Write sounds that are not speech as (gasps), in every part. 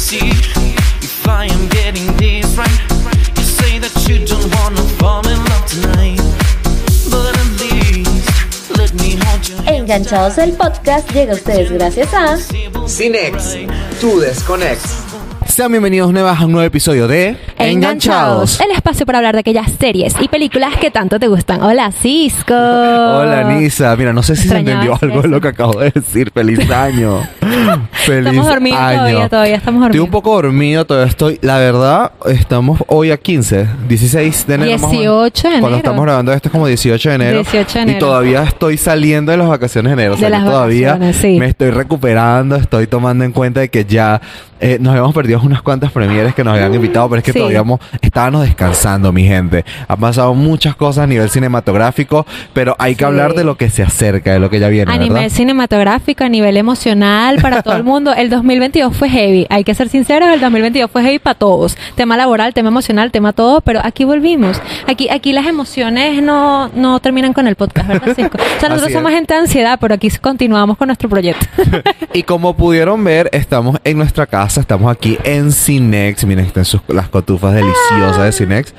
see if I am getting this right. You say that you don't wanna fall in love tonight, but at least let me hold your hand. Enganchados el podcast llega a ustedes gracias a Cinex, tu desconex. Sean bienvenidos nuevas a un nuevo episodio de El espacio para hablar de aquellas series y películas que tanto te gustan. Hola, Cisco. Hola, Nisa. Mira, no sé si se entendió algo de lo que acabo de decir. Feliz año. (laughs) Feliz Estamos dormidos año. todavía, todavía estamos Estoy dormidos. un poco dormido, todavía estoy. La verdad, estamos hoy a 15, 16 de enero. más o menos. 18 de Cuando enero. estamos grabando esto es como 18 de enero. 18 de Y enero. todavía estoy saliendo de las vacaciones de enero. O sea, De las todavía sí. me estoy recuperando, estoy tomando en cuenta de que ya eh, nos habíamos perdido unas cuantas premieres que nos habían invitado, pero es que Sí. todavía hemos- estábamos descansando, mi gente. Han pasado muchas cosas a nivel cinematográfico, pero hay que Sí. hablar de lo que se acerca, de lo que ya viene, A ¿verdad? nivel cinematográfico, a nivel emocional, para todo el mundo. El 2022 fue heavy. Hay que ser sinceros, el 2022 fue heavy para todos. Tema laboral, tema emocional, tema todo, pero aquí volvimos. Aquí aquí las emociones no, no terminan con el podcast, ¿verdad, Cisco? O sea, nosotros somos gente de ansiedad, pero aquí continuamos con nuestro proyecto. (laughs) Y como pudieron ver, estamos en nuestra casa, estamos aquí en Cinex. Miren, están sus, las cotufas deliciosas de Cinex.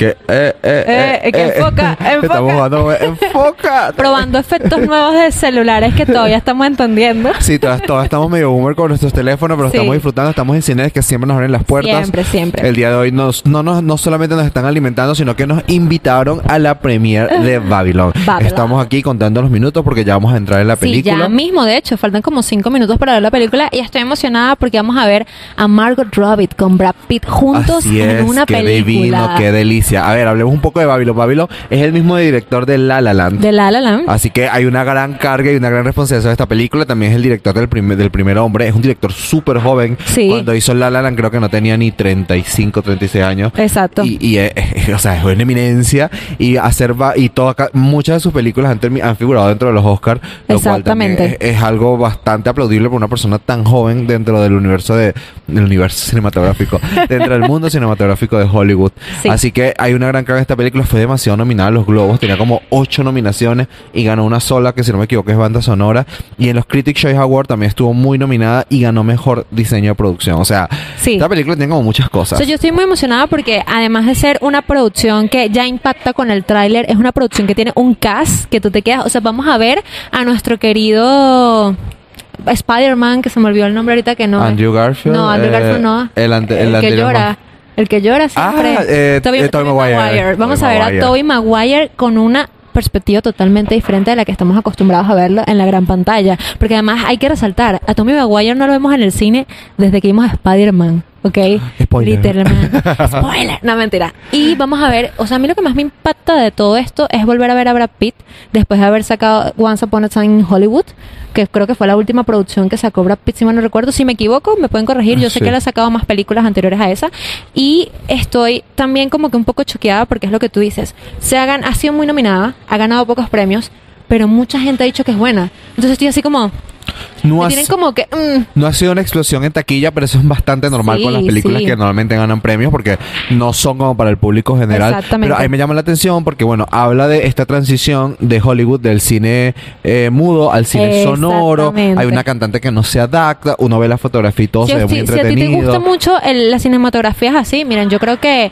Que, eh, eh, Eh, que enfoca, (laughs) enfoca. Estamos jugando, enfoca. (laughs) Probando efectos nuevos de celulares que todavía estamos entendiendo. (laughs) Sí, todas, todas estamos medio boomer con nuestros teléfonos, pero Sí. estamos disfrutando. Estamos en Cinex que siempre nos abren las puertas. Siempre, siempre. El día de hoy nos, no, nos, no solamente nos están alimentando, sino que nos invitaron a la premiere de Babylon. Babylon. Estamos aquí contando los minutos porque ya vamos a entrar en la Sí, película. ya mismo, de hecho, faltan como cinco minutos para ver la película y estoy emocionada porque vamos a ver a Margot Robbie con Brad Pitt juntos Así en es, una qué película. divino, qué delicia. A ver, hablemos un poco de Babylon. Babylon es el mismo director de La La Land. De La La Land. Así que hay una gran carga y una gran responsabilidad de esta película. También es el director del, primer del primer hombre. Es un director súper joven. Sí. Cuando hizo La La Land creo que no tenía ni 35, 36 años. Exacto. Y, y es, es- o sea, es una eminencia. Y hacer va- y toda, muchas de sus películas han, han figurado dentro de los Oscars. Lo cual también Exactamente. es, es algo bastante aplaudible por una persona tan joven dentro del universo de, del universo cinematográfico. dentro del mundo cinematográfico de Hollywood. Sí. Así que hay una gran carga de esta película. Fue demasiado nominada a los Globos. Tenía como ocho nominaciones y ganó una sola, que si no me equivoco es banda sonora. Y en los Critics Choice Awards también estuvo muy nominada y ganó mejor diseño de producción. O sea, Sí. esta película tiene como muchas cosas. yo estoy muy emocionada porque además de ser una producción que ya impacta con el tráiler, es una producción que tiene un cast que tú te quedas, o sea, vamos a ver a nuestro querido Spider-Man, que se me olvidó el nombre ahorita que no. Andrew Garfield. No, Andrew eh, Garfield no. El, ante- el el que llora. El que llora siempre. Ah, eh, eh, Tobey Maguire. Vamos Tobey a ver Maguire. a Tobey Maguire con una perspectiva totalmente diferente de la que estamos acostumbrados a verlo en la gran pantalla. Porque además hay que resaltar, a Tommy Maguire no lo vemos en el cine desde que vimos a Spider-Man, ¿ok? Spoiler. Literalmente. (laughs) Spoiler. No, mentira. Y vamos a ver, o sea, a mí lo que más me impacta de todo esto es volver a ver a Brad Pitt después de haber sacado Once Upon a Time in Hollywood, que creo que fue la última producción que sacó Brad Pitt, si mal no recuerdo. Si me equivoco, me pueden corregir. Yo sé Sí. que él ha sacado más películas anteriores a esa. Y estoy también como que un poco choqueada porque es lo que tú dices. Se ha, gan- ha sido muy nominada, ha ganado pocos premios, pero mucha gente ha dicho que es buena. Entonces estoy así como... No ha, tienen como que... mm, no ha sido una explosión en taquilla, pero eso es bastante normal Sí, con las películas sí. que normalmente ganan premios porque no son como para el público general. Exactamente. Pero ahí me llama la atención porque, bueno, habla de esta transición de Hollywood del cine eh, mudo al cine sonoro. Hay una cantante que no se adapta, uno ve la fotografía y todo Si, se ve muy si a ti te entretenido. gusta mucho el- las cinematografías así, miren, yo creo que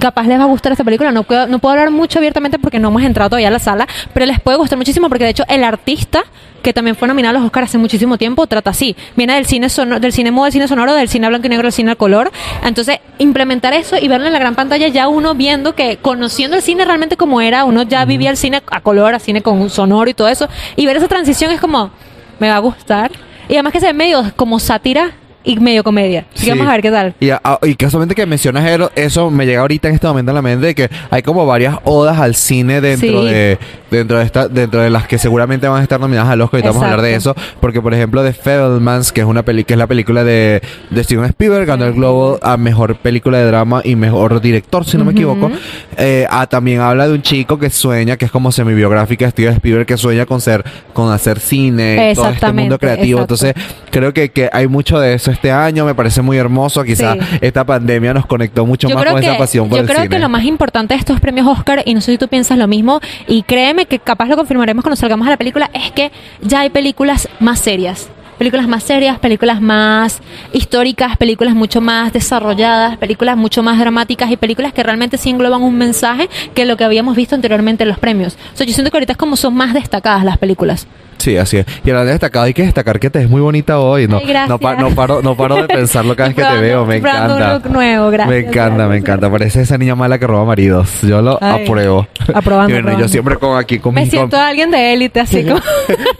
capaz les va a gustar esta película. No puedo, no puedo hablar mucho abiertamente porque no hemos entrado todavía a la sala, pero les puede gustar muchísimo porque de hecho el artista que también fue nominado a los Oscars hace muchísimo tiempo, trata así. Viene del cine sonoro, del cine mudo, del cine sonoro, del cine blanco y negro, del cine a color. Entonces, implementar eso y verlo en la gran pantalla, ya uno viendo que, conociendo el cine realmente como era, uno ya vivía el cine a color, a cine con sonoro y todo eso, y ver esa transición es como, me va a gustar. Y además que se ve medio como sátira y medio comedia. Así que Sí. vamos a ver qué tal. Y, a- y casualmente que mencionas eso, eso me llega ahorita en este momento a la mente de que hay como varias odas al cine dentro Sí. de dentro de esta dentro de las que seguramente van a estar nominadas al Oscar y vamos a hablar de eso Exacto. porque por ejemplo The Fablemans que es una peli que es la película de, de Steven Spielberg ganó el Globo a mejor película de drama y mejor director si no me equivoco Eh, ah, también habla de un chico que sueña que es como semi biográfica de Steven Spielberg que sueña con ser con hacer cine todo este Exactamente, mundo creativo exacto. entonces creo que, que hay mucho de eso este año me parece muy hermoso quizás Sí. esta pandemia nos conectó mucho yo más creo con que, esa pasión por yo el creo cine. que lo más importante de estos premios Oscar, y no sé si tú piensas lo mismo, y créeme que capaz lo confirmaremos cuando salgamos a la película, es que ya hay películas más serias. películas más serias, películas más históricas, películas mucho más desarrolladas, películas mucho más dramáticas y películas que realmente sí engloban un mensaje que lo que habíamos visto anteriormente en los premios. O sea, yo siento que ahorita es como son más destacadas las películas. Sí, así es. Y hablando de destacado, hay que destacar que te ves muy bonita hoy. No, Ay, no, pa- no paro, no paro de pensarlo cada vez que te veo. Me encanta. look nuevo, gracias, Me encanta, gracias. me encanta. Parece esa niña mala que roba maridos. Yo lo Ay, apruebo. aprobando, (laughs) Y bueno, yo siempre con aquí con Me mis siento alguien de élite, así (laughs) como...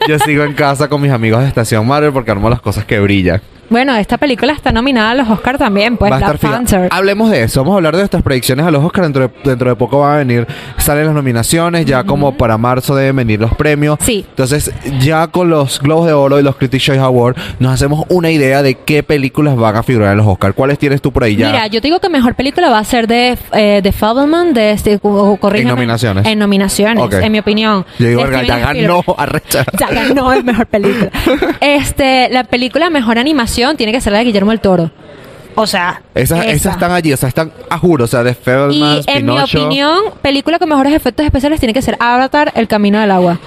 Yo sigo en casa con mis amigos de Estación Marvel porque armo las cosas que brillan. Bueno, esta película está nominada a los Oscar también, pues Va a estar. Panther. Hablemos de eso. Vamos a hablar de nuestras predicciones a los Oscars. Dentro de, dentro de poco van a venir, salen las nominaciones. Ya como para marzo deben venir los premios. Sí. Entonces, ya con los Globos de Oro y los Critics Choice Awards, nos hacemos una idea de qué películas van a figurar en los Oscars. ¿Cuáles tienes tú por ahí ya? Mira, yo te digo que mejor película va a ser de, eh, de Fableman, de este. En nominaciones. En nominaciones, en mi opinión. Yo digo, ya ganó, (laughs) arrecha. Ya ganó el mejor película. (laughs) Este, la película mejor animación tiene que ser la de Guillermo el Toro. O sea, Esas, esa. esas están allí, o sea, están a juro, o sea, de Y Fabelman, en mi opinión, película con mejores efectos especiales tiene que ser Avatar, El Camino del Agua.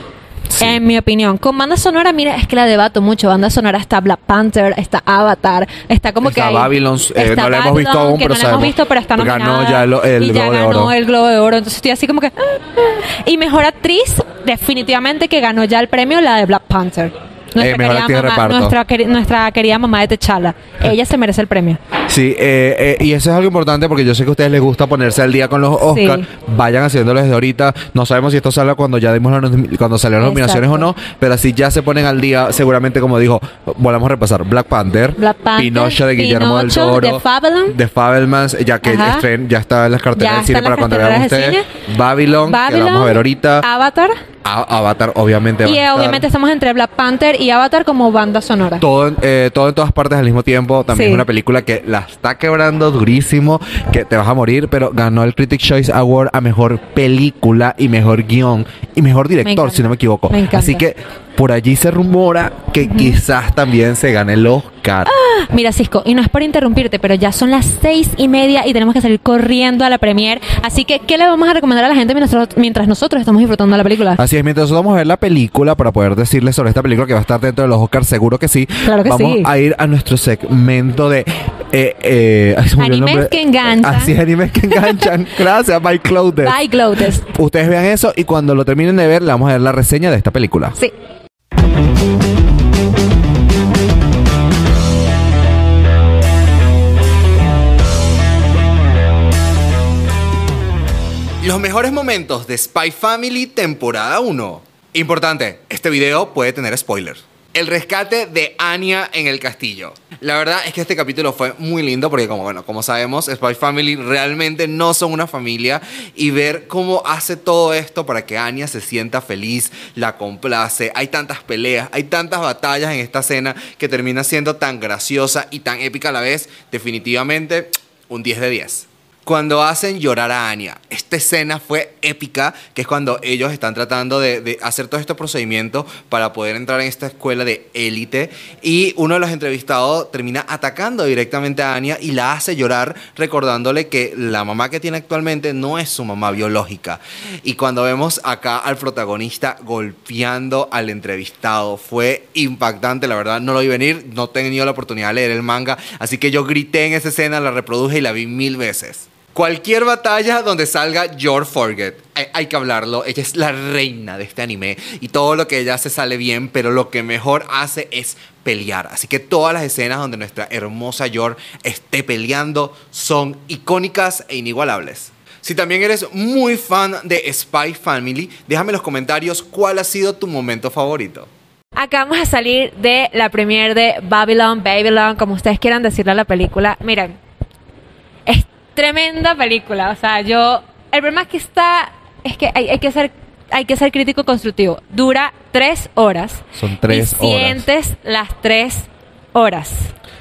Sí. En mi opinión. Con banda sonora, mira, es que la debato mucho. Banda sonora está Black Panther, está Avatar, está como Está que. Babylon, eh, está no la hemos visto aún, que pero no la hemos visto, pero está Ganó nominada. ya lo- el y ya Globo de ganó Oro. el Globo de Oro. Entonces estoy así como que. (gasps) Y mejor actriz, definitivamente que ganó ya el premio, la de Black Panther. Nuestra, Eh, mejor querida mamá, nuestra, nuestra querida mamá de Techala. Ella se merece el premio. Sí, eh, eh, y eso es algo importante porque yo sé que a ustedes les gusta ponerse al día con los Oscars. Sí. Vayan haciéndolo desde ahorita. No sabemos si esto sale cuando ya dimos la cuando salieron las nominaciones o no, pero así ya se ponen al día, seguramente como dijo, volvamos a repasar Black Panther, Black Panther, Pinocho de Guillermo Pinocho, del Toro, Fabelman. de Fabelmans, ya que estren- ya está en las carteras del cine para cuando vean ustedes. Babylon, que la vamos a ver ahorita. Avatar. A- Avatar, obviamente. Y eh, obviamente estamos entre Black Panther y Avatar como banda sonora. todo, eh, todo en todas partes al mismo tiempo. También Sí. es una película que la está quebrando durísimo, que te vas a morir, pero ganó el Critics Choice Award a mejor película y mejor guion y mejor director, si no me equivoco. Me. Así que por allí se rumora que quizás también se gane el Oscar. Mira, Cisco, y no es por interrumpirte, pero ya son las seis y media y tenemos que salir corriendo a la premier. Así que, ¿qué le vamos a recomendar a la gente mientras, mientras nosotros estamos disfrutando de la película? Así es, mientras nosotros vamos a ver la película para poder decirles sobre esta película que va a estar dentro de los Oscars, seguro que sí. Claro que vamos sí. a ir a nuestro segmento de eh, eh, el Animes que enganchan. Así es, animes que enganchan. Gracias, By Clothes. Bye, Clotes. Ustedes vean eso y cuando lo terminen de ver, le vamos a dar la reseña de esta película. Sí. Los mejores momentos de Spy Family temporada 1. Importante, este video puede tener spoilers. El rescate de Anya en el castillo. La verdad es que este capítulo fue muy lindo porque como bueno, como sabemos, Spy Family realmente no son una familia y ver cómo hace todo esto para que Anya se sienta feliz, la complace. Hay tantas peleas, hay tantas batallas en esta escena que termina siendo tan graciosa y tan épica a la vez. Definitivamente un 10 de 10 cuando hacen llorar a Anya. Esta escena fue épica, que es cuando ellos están tratando de, hacer todos estos procedimientos para poder entrar en esta escuela de élite y uno de los entrevistados termina atacando directamente a Anya y la hace llorar recordándole que la mamá que tiene actualmente no es su mamá biológica. Y cuando vemos acá al protagonista golpeando al entrevistado, fue impactante, la verdad no lo vi venir, no he tenido la oportunidad de leer el manga, así que yo grité en esa escena, la reproduje y la vi mil veces. Cualquier batalla donde salga Your Forget, hay, que hablarlo. Ella es la reina de este anime y todo lo que ella hace sale bien, pero lo que mejor hace es pelear. Así que todas las escenas donde nuestra hermosa Yor esté peleando son icónicas e inigualables. Si también eres muy fan de Spy Family, déjame en los comentarios cuál ha sido tu momento favorito. Acabamos de salir de la premiere de Babylon, Babylon, como ustedes quieran decirle a la película. Miren, tremenda película. O sea, yo. El problema es que está. Es que hay, hay que ser. Hay que ser crítico constructivo. Dura tres horas. Son tres y horas. sientes las tres horas.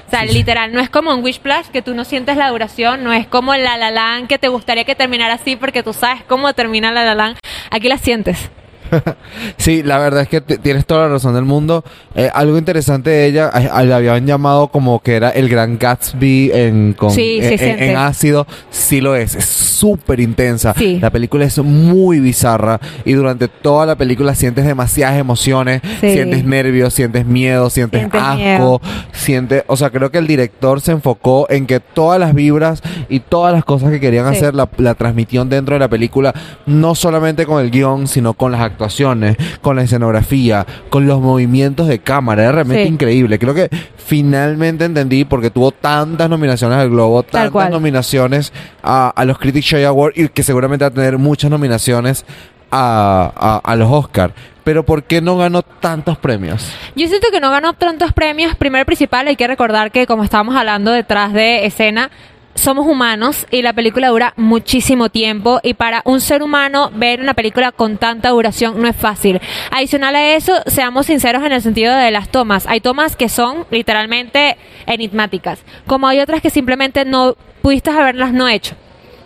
O sea, Sí, literal, no es como en Wish Plus que tú no sientes la duración, no es como en La La Land que te gustaría que terminara así porque tú sabes cómo termina La La Land. Aquí la sientes. (laughs) Sí, la verdad es que tienes toda la razón del mundo. Eh, algo interesante de ella, a- la habían llamado como que era el gran Gatsby en, con, Sí, sí en- en, en ácido. Sí lo es, es súper intensa. Sí. La película es muy bizarra y durante toda la película sientes demasiadas emociones, Sí. sientes nervios, sientes miedo, sientes Sientes asco, miedo. sientes, o sea, creo que el director se enfocó en que todas las vibras y todas las cosas que querían hacer la, la transmisión dentro de la película, no solamente con el guion, sino con las actuaciones, con la escenografía, con los movimientos de cámara. Era realmente Sí. increíble. Creo que finalmente entendí porque tuvo tantas nominaciones al Globo, tantas nominaciones a, a los Critics Choice Awards y que seguramente va a tener muchas nominaciones a, a- a los Oscars. Pero ¿por qué no ganó tantos premios? Yo siento que no ganó tantos premios. Primero y principal, hay que recordar que como estábamos hablando detrás de escena, somos humanos y la película dura muchísimo tiempo y para un ser humano ver una película con tanta duración no es fácil. Adicional a eso, seamos sinceros en el sentido de las tomas. Hay tomas que son literalmente enigmáticas, como hay otras que simplemente no pudiste haberlas no hecho.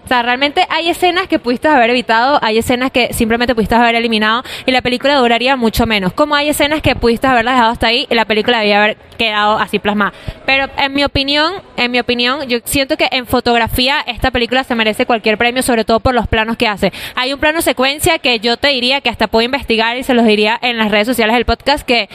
O sea, realmente hay escenas que pudiste haber evitado, hay escenas que simplemente pudiste haber eliminado y la película duraría mucho menos. Como hay escenas que pudiste haberlas dejado hasta ahí y la película debía haber quedado así plasmada. Pero en mi opinión, en mi opinión, yo siento que en fotografía esta película se merece cualquier premio, sobre todo por los planos que hace. Hay un plano secuencia que yo te diría que hasta puedo investigar y se los diría en las redes sociales del podcast que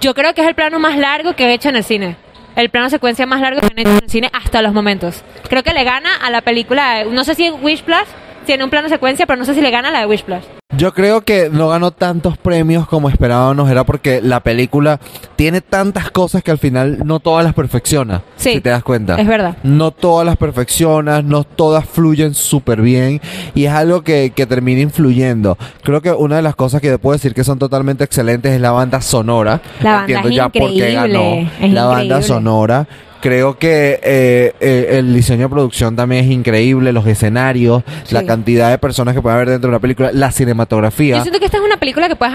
yo creo que es el plano más largo que he hecho en el cine. El plano secuencia más largo que han hecho en el cine hasta los momentos. Creo que le gana a la película, no sé si Wish Plus tiene un plano secuencia, pero no sé si le gana la de Wish Plus. Yo creo que no ganó tantos premios como esperábamos, era porque la película tiene tantas cosas que al final no todas las perfecciona. Sí, si te das cuenta. es verdad. No todas las perfeccionas, no todas fluyen súper bien y es algo que, que termina influyendo. Creo que una de las cosas que puedo decir que son totalmente excelentes es la banda sonora. La banda Entiendo es ya por qué ganó increíble, es la banda increíble. sonora. Creo que eh, eh, el diseño de producción también es increíble, los escenarios, la cantidad de personas que pueden haber dentro de una película, la cinematografía. Yo siento que esta es una película que puedes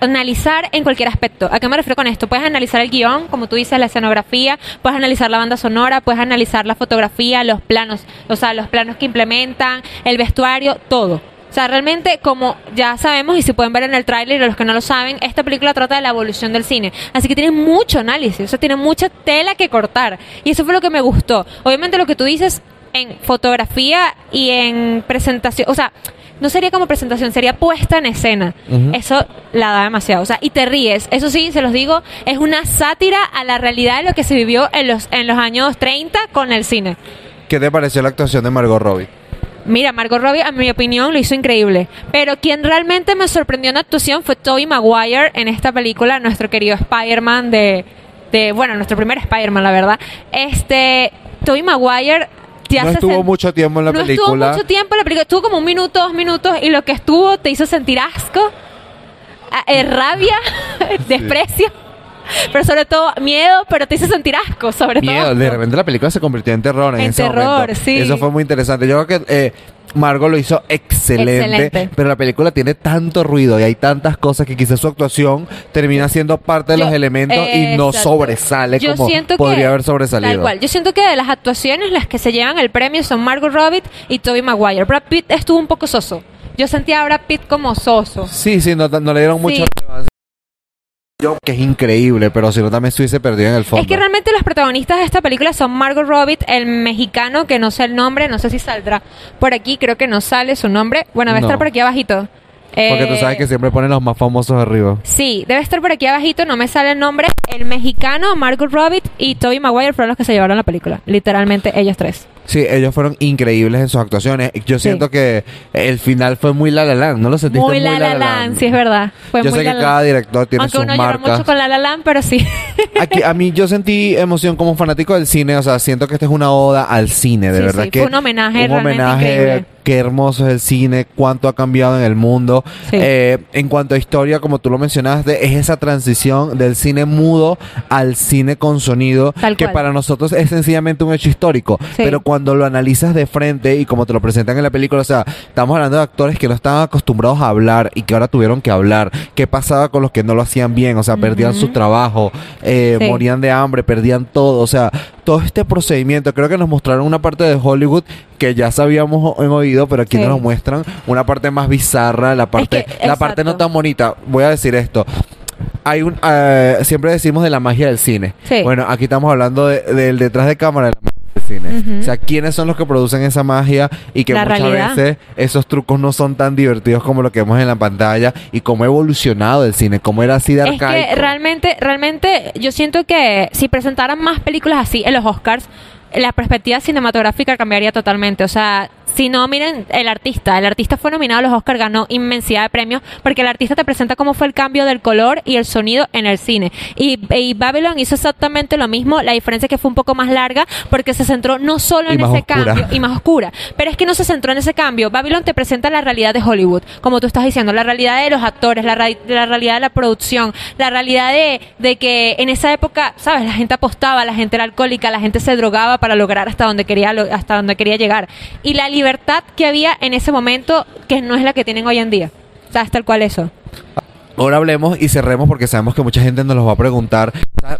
analizar en cualquier aspecto. ¿A qué me refiero con esto? Puedes analizar el guion, como tú dices, la escenografía, puedes analizar la banda sonora, puedes analizar la fotografía, los planos, o sea, los planos que implementan, el vestuario, todo. O sea, realmente, como ya sabemos y si pueden ver en el tráiler, los que no lo saben, esta película trata de la evolución del cine. Así que tiene mucho análisis, o sea, tiene mucha tela que cortar. Y eso fue lo que me gustó. Obviamente lo que tú dices en fotografía y en presentación, o sea, no sería como presentación, sería puesta en escena. Eso la da demasiado. O sea, y te ríes. Eso sí, se los digo, es una sátira a la realidad de lo que se vivió en los, en los años 30 con el cine. ¿Qué te pareció la actuación de Margot Robbie? Mira, Margot Robbie, a mi opinión, lo hizo increíble. Pero quien realmente me sorprendió en la actuación fue Tobey Maguire en esta película, nuestro querido Spider-Man de, de, bueno, nuestro primer Spider-Man, la verdad. Este, Tobey Maguire no estuvo mucho tiempo en la no película. estuvo mucho tiempo en la película, estuvo como un minuto, dos minutos, y lo que estuvo te hizo sentir asco, eh, rabia, (laughs) desprecio, (laughs) pero sobre todo miedo, pero te hizo sentir asco, sobre Miedo, todo. de repente la película se convirtió en terror en, En ese terror, momento. sí. Eso fue muy interesante. Yo creo que eh, Margot lo hizo excelente, Excelente. pero la película tiene tanto ruido y hay tantas cosas que quizás su actuación termina siendo parte de Yo- los elementos y no Exacto. sobresale Yo como que- podría haber sobresalido. Tal cual. Yo siento que de las actuaciones las que se llevan el premio son Margot Robbie y Tobey Maguire. Brad Pitt estuvo un poco soso. Yo sentía a Brad Pitt como soso. Sí, sí, no, no le dieron Sí. relevancia. Yo, que es increíble, pero si no también estuviese perdido en el fondo. Es que realmente los protagonistas de esta película son Margot Robbie, el mexicano, que no sé el nombre, no sé si saldrá por aquí, creo que no sale su nombre. Bueno, debe No. estar por aquí abajito. Porque tú Eh, sabes que siempre ponen los más famosos arriba. Sí, debe estar por aquí abajito, no me sale el nombre. El mexicano, Margot Robbie y Tobey Maguire fueron los que se llevaron la película. Literalmente ellos tres. Sí, ellos fueron increíbles en sus actuaciones. Yo Sí. siento que el final fue muy La La Land, ¿no lo sentiste Muy muy, La La Land, sí es verdad. Fue yo muy sé que cada director tiene Aunque sus uno marcas. mucho con La La Land, pero sí. (laughs) Aquí, a mí yo sentí emoción como fanático del cine, o sea, siento que esta es una oda al cine, de Sí, verdad sí, que fue un homenaje un realmente homenaje, increíble. Qué hermoso es el cine, cuánto ha cambiado en el mundo. Sí. Eh, en cuanto a historia, como tú lo mencionaste, es esa transición del cine mudo al cine con sonido, Tal que cual. para nosotros es sencillamente un hecho histórico, Sí. pero cuando lo analizas de frente y como te lo presentan en la película, o sea, estamos hablando de actores que no estaban acostumbrados a hablar y que ahora tuvieron que hablar. ¿Qué pasaba con los que no lo hacían bien? O sea, perdían su trabajo, eh, Sí. morían de hambre, perdían todo. O sea, todo este procedimiento, creo que nos mostraron una parte de Hollywood que ya sabíamos en oído, pero aquí Sí. nos muestran una parte más bizarra, la parte, que- la parte no tan bonita. Voy a decir esto. Hay un, eh, siempre decimos de la magia del cine. Sí. Bueno, aquí estamos hablando de- del detrás de cámara de la cine. Ujú. O sea, quiénes son los que producen esa magia y que La muchas realidad. veces esos trucos no son tan divertidos como lo que vemos en la pantalla y cómo ha evolucionado el cine, cómo era así de Es arcaico. que realmente, realmente yo siento que si presentaran más películas así en los Oscars, la perspectiva cinematográfica cambiaría totalmente. O sea, si no, miren, el artista. El artista fue nominado a los Oscars, ganó inmensidad de premios, porque el artista te presenta cómo fue el cambio del color y el sonido en el cine. Y, y Babylon hizo exactamente lo mismo, la diferencia es que fue un poco más larga, porque se centró no solo Y en ese oscura. cambio, y más oscura. Pero es que no se centró en ese cambio. Babylon te presenta la realidad de Hollywood, como tú estás diciendo, la realidad de los actores, la, la realidad de la producción, la realidad de, de que en esa época, ¿sabes? La gente apostaba, la gente era alcohólica, la gente se drogaba para lograr hasta donde quería, hasta donde quería llegar. Y la libertad que había en ese momento, que no es la que tienen hoy en día. O sea, es tal cual eso. Ahora hablemos y cerremos porque sabemos que mucha gente nos los va a preguntar.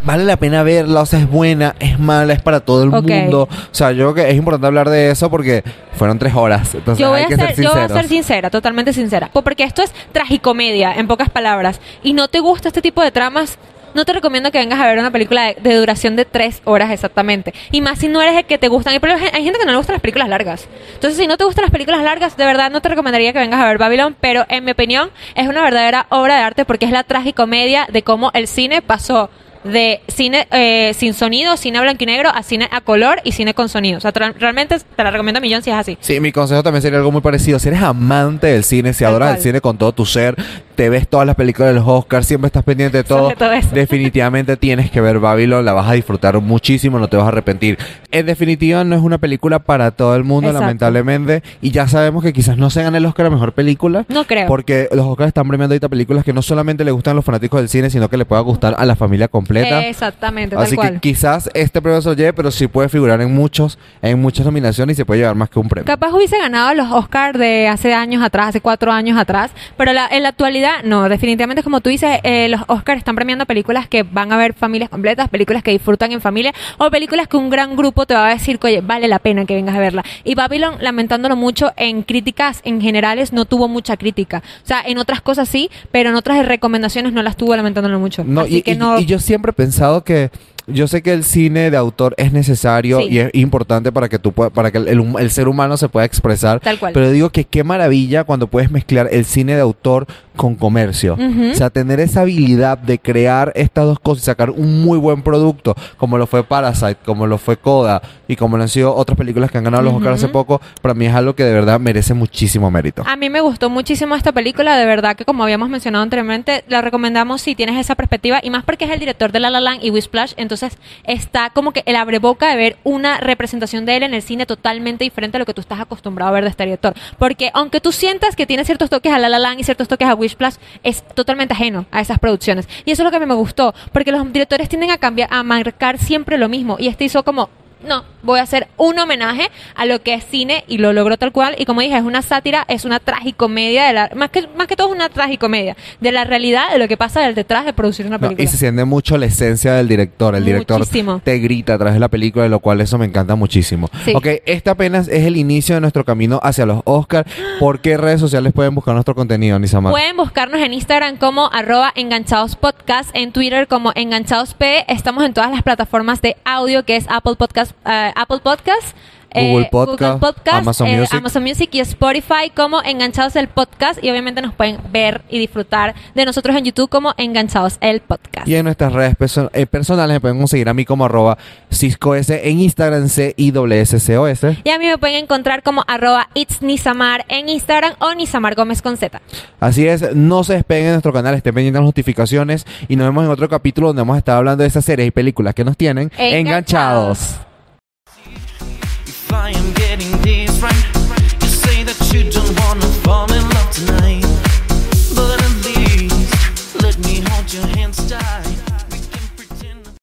¿Vale la pena verla? O sea, ¿es buena? ¿Es mala? ¿Es para todo el Ok. mundo? O sea, yo creo que es importante hablar de eso porque fueron tres horas. Entonces yo voy, hay a que ser, ser yo voy a ser sincera, totalmente sincera. Porque esto es tragicomedia, en pocas palabras. Y no te gusta este tipo de tramas, no te recomiendo que vengas a ver una película de, de duración de tres horas exactamente. Y más si no eres el que te gustan. Hay, hay gente que no le gustan las películas largas. Entonces, si no te gustan las películas largas, de verdad no te recomendaría que vengas a ver Babylon. Pero en mi opinión, es una verdadera obra de arte porque es la tragicomedia de cómo el cine pasó de cine eh, sin sonido, cine a blanco y negro, a cine a color y cine con sonido. O sea, realmente te la recomiendo a millón si es así. Sí, mi consejo también sería algo muy parecido. Si eres amante del cine, si adoras el cine con todo tu ser, te ves todas las películas de los Oscars, siempre estás pendiente de todo, definitivamente tienes que ver Babylon, la vas a disfrutar muchísimo, no te vas a arrepentir. En definitiva, no es una película para todo el mundo, Exacto. lamentablemente, y ya sabemos que quizás no se gane el Oscar a Mejor Película. No creo. Porque los Oscars están premiando ahorita películas que no solamente le gustan a los fanáticos del cine, sino que le pueda gustar a la familia completa. Exactamente, tal Así cual. que quizás este premio se lo lleve, pero sí puede figurar en muchos, en muchas nominaciones y se puede llevar más que un premio. Capaz hubiese ganado los Oscars de hace años atrás, hace cuatro años atrás, pero la- en la actualidad no, definitivamente como tú dices, eh, los Oscars están premiando películas que van a ver familias completas, películas que disfrutan en familia o películas que un gran grupo te va a decir oye, vale la pena que vengas a verla. Y Babylon, lamentándolo mucho, en críticas en generales no tuvo mucha crítica. O sea, en otras cosas sí, pero en otras recomendaciones no las tuvo lamentándolo mucho. No, Así y, que y- no... y yo siempre he pensado que yo sé que el cine de autor es necesario Sí. y es importante para que tú para que el, el el ser humano se pueda expresar. Tal cual. Pero digo que qué maravilla cuando puedes mezclar el cine de autor con comercio. O sea, tener esa habilidad de crear estas dos cosas y sacar un muy buen producto, como lo fue Parasite, como lo fue Coda y como lo han sido otras películas que han ganado los Oscars hace Ujú. poco, para mí es algo que de verdad merece muchísimo mérito. A mí me gustó muchísimo esta película, de verdad que como habíamos mencionado anteriormente, la recomendamos si tienes esa perspectiva y más porque es el director de La La Land y Whisplash, entonces está como que el abreboca de ver una representación de él en el cine totalmente diferente a lo que tú estás acostumbrado a ver de este director, porque aunque tú sientas que tiene ciertos toques a La La Land y ciertos toques a Whisplash, es totalmente ajeno a esas producciones. Y eso es lo que me gustó, porque los directores tienden a cambiar, a marcar siempre lo mismo. Y este hizo como no, voy a hacer un homenaje a lo que es cine y lo logró tal cual. Y como dije, es una sátira, es una tragicomedia, de la, más, que, más que todo es una tragicomedia de la realidad de lo que pasa detrás de producir una No, película. y se siente mucho la esencia del director. El director Muchísimo. te grita a través de la película, de lo cual eso me encanta muchísimo. Sí. Ok, este apenas es el inicio de nuestro camino hacia los Oscars. ¿Por qué redes sociales pueden buscar nuestro contenido, Nisamar? Pueden buscarnos en Instagram como arroba enganchados podcast, en Twitter como enganchados P. Estamos en todas las plataformas de audio que es Apple Podcast, eh, Apple Podcast. eh, Google Podcast, Podcast, Amazon eh, Music. Amazon Music y Spotify como Enganchados el Podcast y obviamente nos pueden ver y disfrutar de nosotros en YouTube como Enganchados el Podcast. Y en nuestras redes perso- eh, personales me pueden conseguir a mí como arroba CiscoS en Instagram C I S C O S. Y a mí me pueden encontrar como arroba It's Nisamar en Instagram o Nisamar Gómez con Z. Así es, no se despeguen de nuestro canal, estén pendientes de las notificaciones y nos vemos en otro capítulo donde vamos a estar hablando de esas series y películas que nos tienen Enganchados. enganchados. If I am getting this right, you say that you don't wanna fall in love tonight. But at least let me hold your hands tight.